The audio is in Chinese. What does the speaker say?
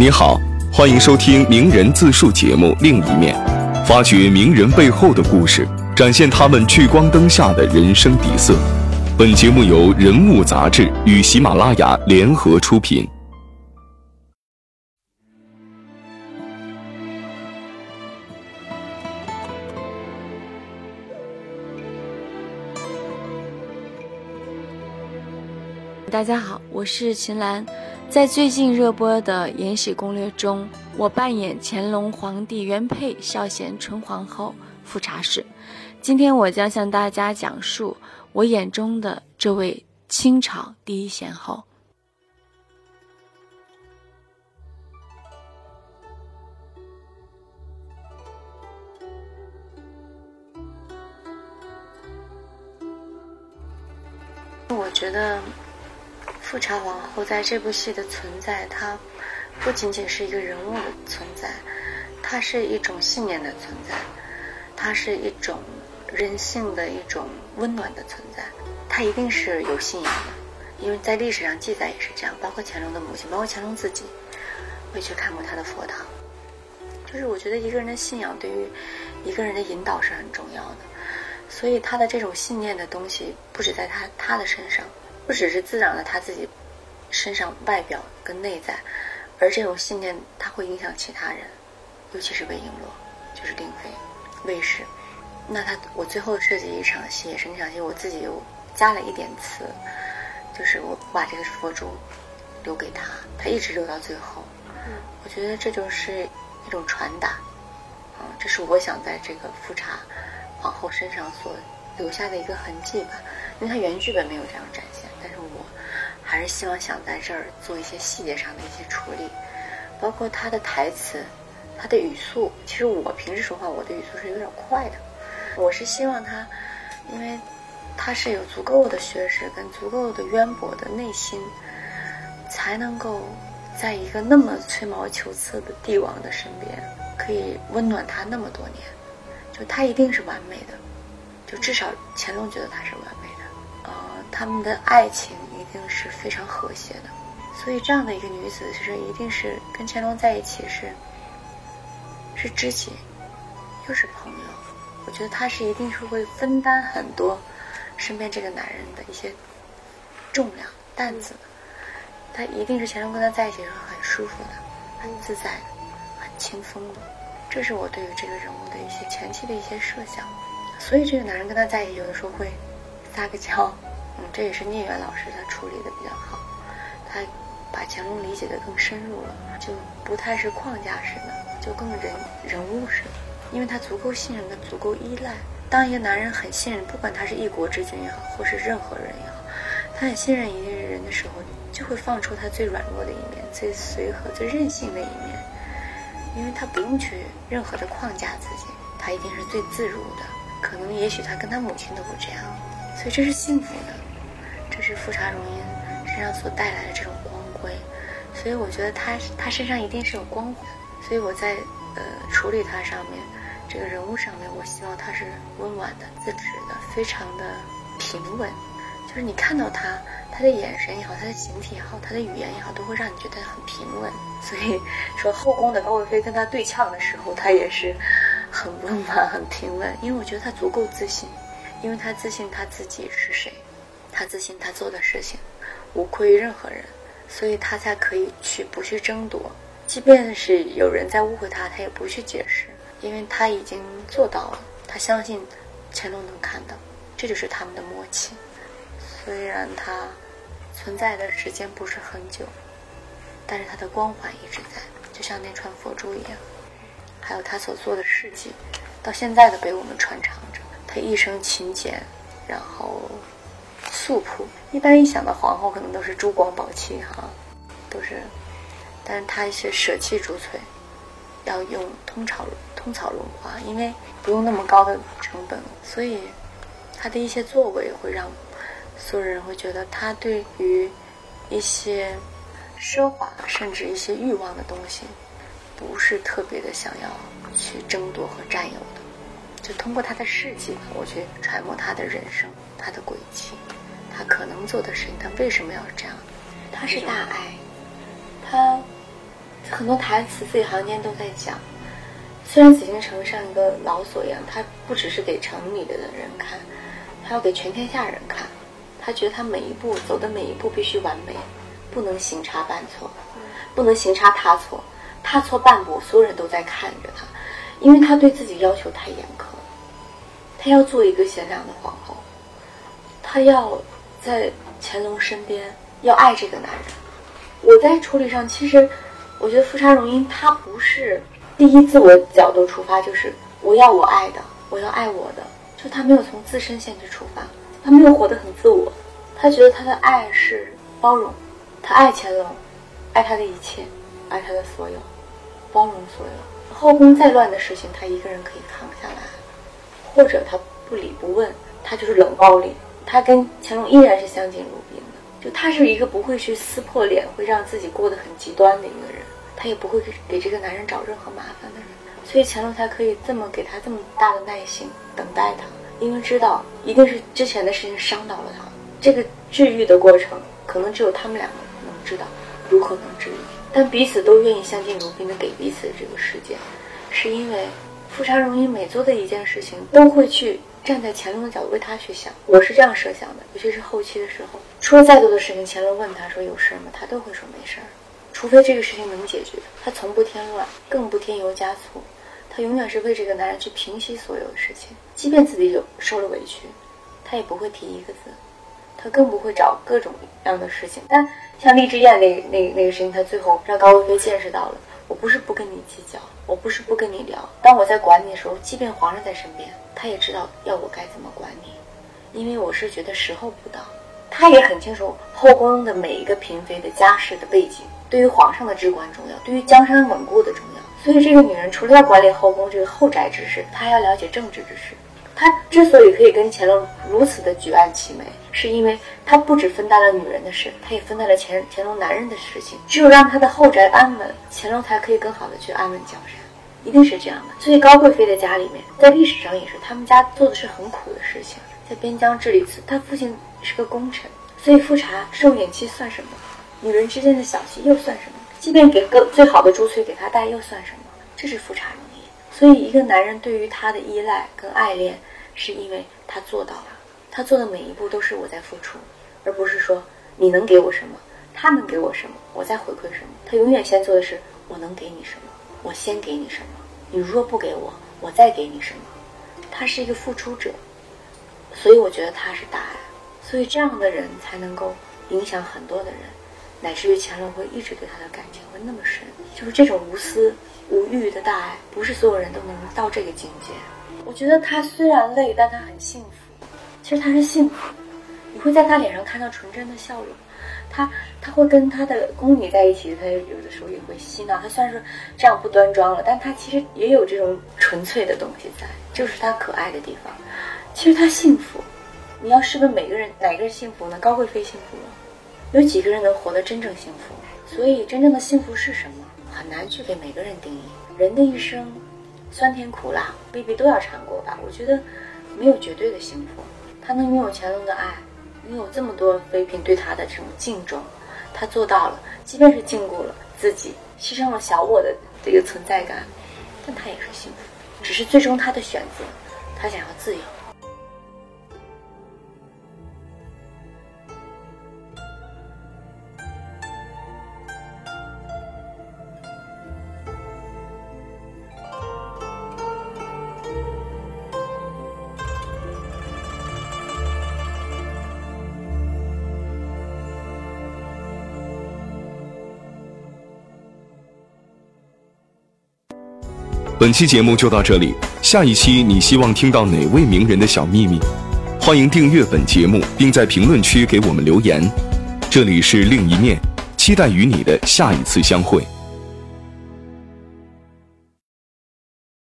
你好，欢迎收听名人自述节目《另一面》，发掘名人背后的故事，展现他们聚光灯下的人生底色。本节目由人物杂志与喜马拉雅联合出品。大家好，我是秦岚。在最近热播的《延禧攻略》中，我扮演乾隆皇帝原配孝贤纯皇后富察氏。今天我将向大家讲述我眼中的这位清朝第一贤后。我觉得。富察皇后在这部戏的存在，她不仅仅是一个人物的存在，它是一种信念的存在，它是一种人性的一种温暖的存在。她一定是有信仰的，因为在历史上记载也是这样。包括乾隆的母亲，包括乾隆自己，会去看过他的佛堂。就是我觉得一个人的信仰对于一个人的引导是很重要的，所以他的这种信念的东西不止在他他的身上。不只是滋长了他自己身上外表跟内在，而这种信念它会影响其他人，尤其是魏璎珞，就是令妃、魏氏。那他我最后设计一场戏也是那场戏，我自己又加了一点词，就是我把这个佛珠留给他，他一直留到最后。我觉得这就是一种传达，啊，这是我想在这个富察皇后身上所留下的一个痕迹吧，因为他原剧本没有这样展现。还是希望想在这儿做一些细节上的一些处理，包括他的台词、他的语速。其实我平时说话，我的语速是有点快的。我是希望他，因为他是有足够的学识跟足够的渊博的内心，才能够在一个那么吹毛求疵的帝王的身边，可以温暖他那么多年。就他一定是完美的，就至少乾隆觉得他是完美的。呃。他们的爱情一定是非常和谐的，所以这样的一个女子，其实一定是跟乾隆在一起是是知己，又是朋友。我觉得她是一定是会分担很多身边这个男人的一些重量担子的。她一定是乾隆跟她在一起是很舒服的、很自在的、很轻松的。这是我对于这个人物的一些前期的一些设想。所以这个男人跟她在一起，有的时候会撒个娇。嗯，这也是聂远老师他处理的比较好，他把乾隆理解的更深入了，就不太是框架式的，就更人人物式的，因为他足够信任跟足够依赖。当一个男人很信任，不管他是一国之君也好，或是任何人也好，他很信任一个人的时候，就会放出他最软弱的一面，最随和、最任性的一面，因为他不用去任何的框架自己，他一定是最自如的。可能也许他跟他母亲都不这样，所以这是幸福的。这是富察容音身上所带来的这种光辉，所以我觉得他他身上一定是有光环。所以我在呃处理他上面这个人物上面，我希望他是温婉的、自持的、非常的平稳。就是你看到他，他的眼神也好，他的形体也好，他的语言也好，都会让你觉得很平稳。所以说后宫的高贵妃跟他对呛的时候，他也是很温婉、很平稳，因为我觉得他足够自信，因为他自信他自己是谁。他自信，他做的事情无愧于任何人，所以他才可以去不去争夺，即便是有人在误会他，他也不去解释，因为他已经做到了。他相信乾隆能看到，这就是他们的默契。虽然他存在的时间不是很久，但是他的光环一直在，就像那串佛珠一样。还有他所做的事迹，到现在都被我们传承着。他一生勤俭，然后。素朴，一般一想到皇后，可能都是珠光宝气哈，都是，但是她一些舍弃珠翠，要用通草通草绒花，因为不用那么高的成本，所以她的一些作为会让所有人会觉得她对于一些奢华甚至一些欲望的东西，不是特别的想要去争夺和占有的，就通过他的事迹，我去揣摩他的人生，他的轨迹。他可能做的事情，他为什么要这样？他是大爱，他很多台词字里行间都在讲。虽然紫禁城像一个牢锁一样，他不只是给城里的人看，还要给全天下人看。他觉得他每一步走的每一步必须完美，不能行差半错，不能行差踏错，踏错半步，所有人都在看着他，因为他对自己要求太严苛她。要做一个贤良的皇后，他要在乾隆身边，要爱这个男人。我在处理上，其实我觉得富察容音他不是。第一自我角度出发，就是我要我爱的，我要爱我的，就他没有从自身限制出发，他没有活得很自我，他觉得他的爱是包容，他爱乾隆，爱他的一切，爱他的所有，包容所有。后宫再乱的事情，他一个人可以扛下来，或者他不理不问，他就是冷暴力，他跟乾隆依然是相敬如宾的，就他是一个不会去撕破脸，会让自己过得很极端的一个人。他也不会给给这个男人找任何麻烦的人，所以乾隆才可以这么给他这么大的耐心等待他，因为知道一定是之前的事情伤到了他。这个治愈的过程，可能只有他们两个能知道如何能治愈。但彼此都愿意相敬如宾的给彼此这个时间，是因为富察容音每做的一件事情，都会去站在乾隆的角度为他去想。我是这样设想的，尤其是后期的时候，出了再多的事情，乾隆问他说有事吗？他都会说没事儿。除非这个事情能解决，他从不添乱，更不添油加醋，他永远是为这个男人去平息所有的事情，即便自己有受了委屈，他也不会提一个字，他更不会找各种各样的事情。但像荔枝宴那那那个事情，他最后让高贵妃见识到了，我不是不跟你计较，我不是不跟你聊，当我在管你的时候，即便皇上在身边，他也知道要我该怎么管你，因为我是觉得时候不到，他也很清楚后宫的每一个嫔妃的家世的背景。对于皇上的至关重要，对于江山稳固的重要。所以这个女人除了要管理后宫这个后宅之事，她还要了解政治之事。他之所以可以跟乾隆如此的举案齐眉，是因为他不只分担了女人的事，他也分担了乾乾隆男人的事情。只有让他的后宅安稳，乾隆才可以更好的去安稳江山。一定是这样的。所以高贵妃的家里面，在历史上也是他们家做的是很苦的事情，在边疆治理。他父亲是个功臣，所以富察受眼妻算什么？女人之间的小气又算什么？即便给个最好的珠翠给他戴又算什么？这是富察容音。所以，一个男人对于她的依赖跟爱恋，是因为他做到了，他做的每一步都是我在付出，而不是说你能给我什么，他能给我什么，我在回馈什么。他永远先做的是我能给你什么，我先给你什么。你若不给我，我再给你什么。他是一个付出者，所以我觉得他是大爱。所以这样的人才能够影响很多的人。乃至于乾隆会一直对他的感情会那么深，就是这种无私无欲的大爱，不是所有人都能到这个境界。我觉得他虽然累，但他很幸福。其实他是幸福，你会在他脸上看到纯真的笑容。他他会跟他的宫女在一起，他有的时候也会嬉闹。他虽然说这样不端庄了，但他其实也有这种纯粹的东西在，就是他可爱的地方。其实他幸福。你要试问每个人哪个人幸福呢？高贵妃幸福吗？有几个人能活得真正幸福？所以，真正的幸福是什么？很难去给每个人定义。人的一生，酸甜苦辣未必都要尝过吧？我觉得，没有绝对的幸福。他能拥有乾隆的爱，拥有这么多妃嫔对他的这种敬重，他做到了。即便是禁锢了自己，牺牲了小我的这个存在感，但他也是幸福。只是最终他的选择，他想要自由。本期节目就到这里，下一期你希望听到哪位名人的小秘密？欢迎订阅本节目，并在评论区给我们留言。这里是另一面，期待与你的下一次相会。